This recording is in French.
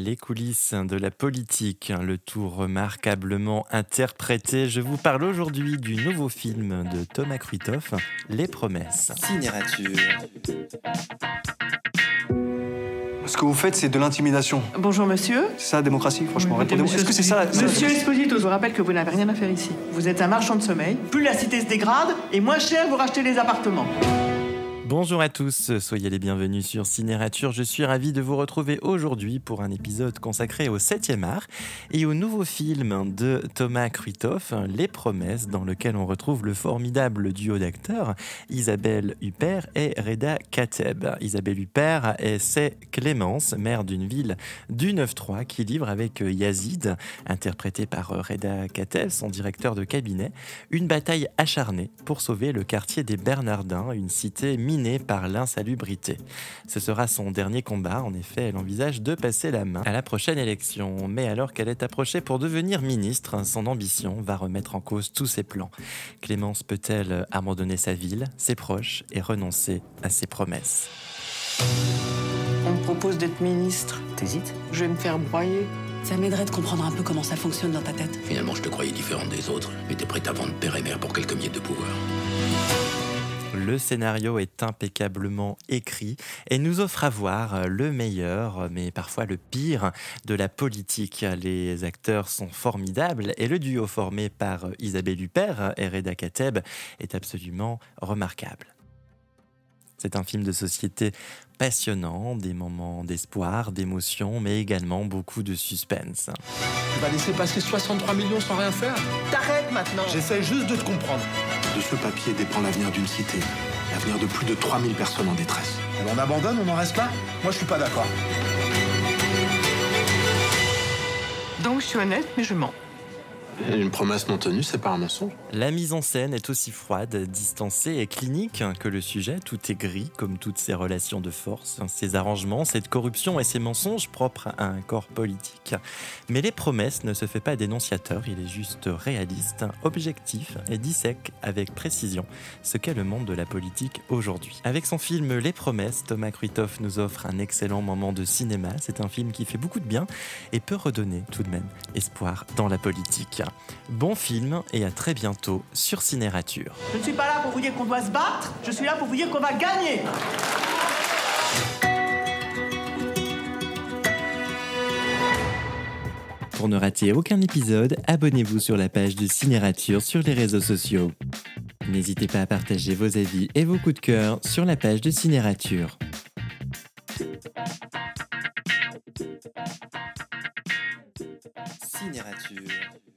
Les coulisses de la politique, le tout remarquablement interprété. Je vous parle aujourd'hui du nouveau film de Thomas Kruitoff, Les Promesses. Cinérature. Ce que vous faites, c'est de l'intimidation. Bonjour monsieur. C'est ça la démocratie, franchement. Répondez-moi. Est-ce que c'est ça la... Monsieur Esposito, je vous rappelle que vous n'avez rien à faire ici. Vous êtes un marchand de sommeil. Plus la cité se dégrade, et moins cher vous rachetez les appartements. Bonjour à tous, soyez les bienvenus sur Cinérature. Je suis ravi de vous retrouver aujourd'hui pour un épisode consacré au 7e art et au nouveau film de Thomas Kruitoff, Les Promesses, dans lequel on retrouve le formidable duo d'acteurs Isabelle Huppert et Reda Kateb. Isabelle Huppert, est- c'est Clémence, maire d'une ville du 9-3, qui livre avec Yazid, interprété par Reda Kateb, son directeur de cabinet, une bataille acharnée pour sauver le quartier des Bernardins, une cité minée par l'insalubrité. Ce sera son dernier combat, en effet, elle envisage de passer la main à la prochaine élection. Mais alors qu'elle est approchée pour devenir ministre, son ambition va remettre en cause tous ses plans. Clémence peut-elle abandonner sa ville, ses proches et renoncer à ses promesses? On me propose d'être ministre. T'hésites? Je vais me faire broyer. Ça m'aiderait de comprendre un peu comment ça fonctionne dans ta tête. Finalement, je te croyais différente des autres, mais t'es prête à vendre père et mère pour quelques pouvoir. Le scénario est impeccablement écrit et nous offre à voir le meilleur, mais parfois le pire, de la politique. Les acteurs sont formidables et le duo formé par Isabelle Huppert et Reda Kateb est absolument remarquable. C'est un film de société passionnant, des moments d'espoir, d'émotion, mais également beaucoup de suspense. Tu vas laisser passer 63 millions sans rien faire? T'arrêtes maintenant. J'essaie juste de te comprendre. De ce papier dépend l'avenir d'une cité, l'avenir de plus de 3000 personnes en détresse. On abandonne, on en reste là Moi, je suis pas d'accord. Donc je suis honnête, mais je mens. Une promesse non tenue, c'est pas un mensonge. La mise en scène est aussi froide, distancée et clinique que le sujet. Tout est gris, comme toutes ces relations de force, ces arrangements, cette corruption et ces mensonges propres à un corps politique. Mais les promesses ne se fait pas dénonciateur, il est juste réaliste, objectif et dissèque avec précision ce qu'est le monde de la politique aujourd'hui. Avec son film Les promesses, Thomas Kruitoff nous offre un excellent moment de cinéma. C'est un film qui fait beaucoup de bien et peut redonner tout de même espoir dans la politique. Bon film et à très bientôt sur Cinérature. Je ne suis pas là pour vous dire qu'on doit se battre, je suis là pour vous dire qu'on va gagner. Pour ne rater aucun épisode, abonnez-vous sur la page de Cinérature sur les réseaux sociaux. N'hésitez pas à partager vos avis et vos coups de cœur sur la page de Cinérature. Cinérature.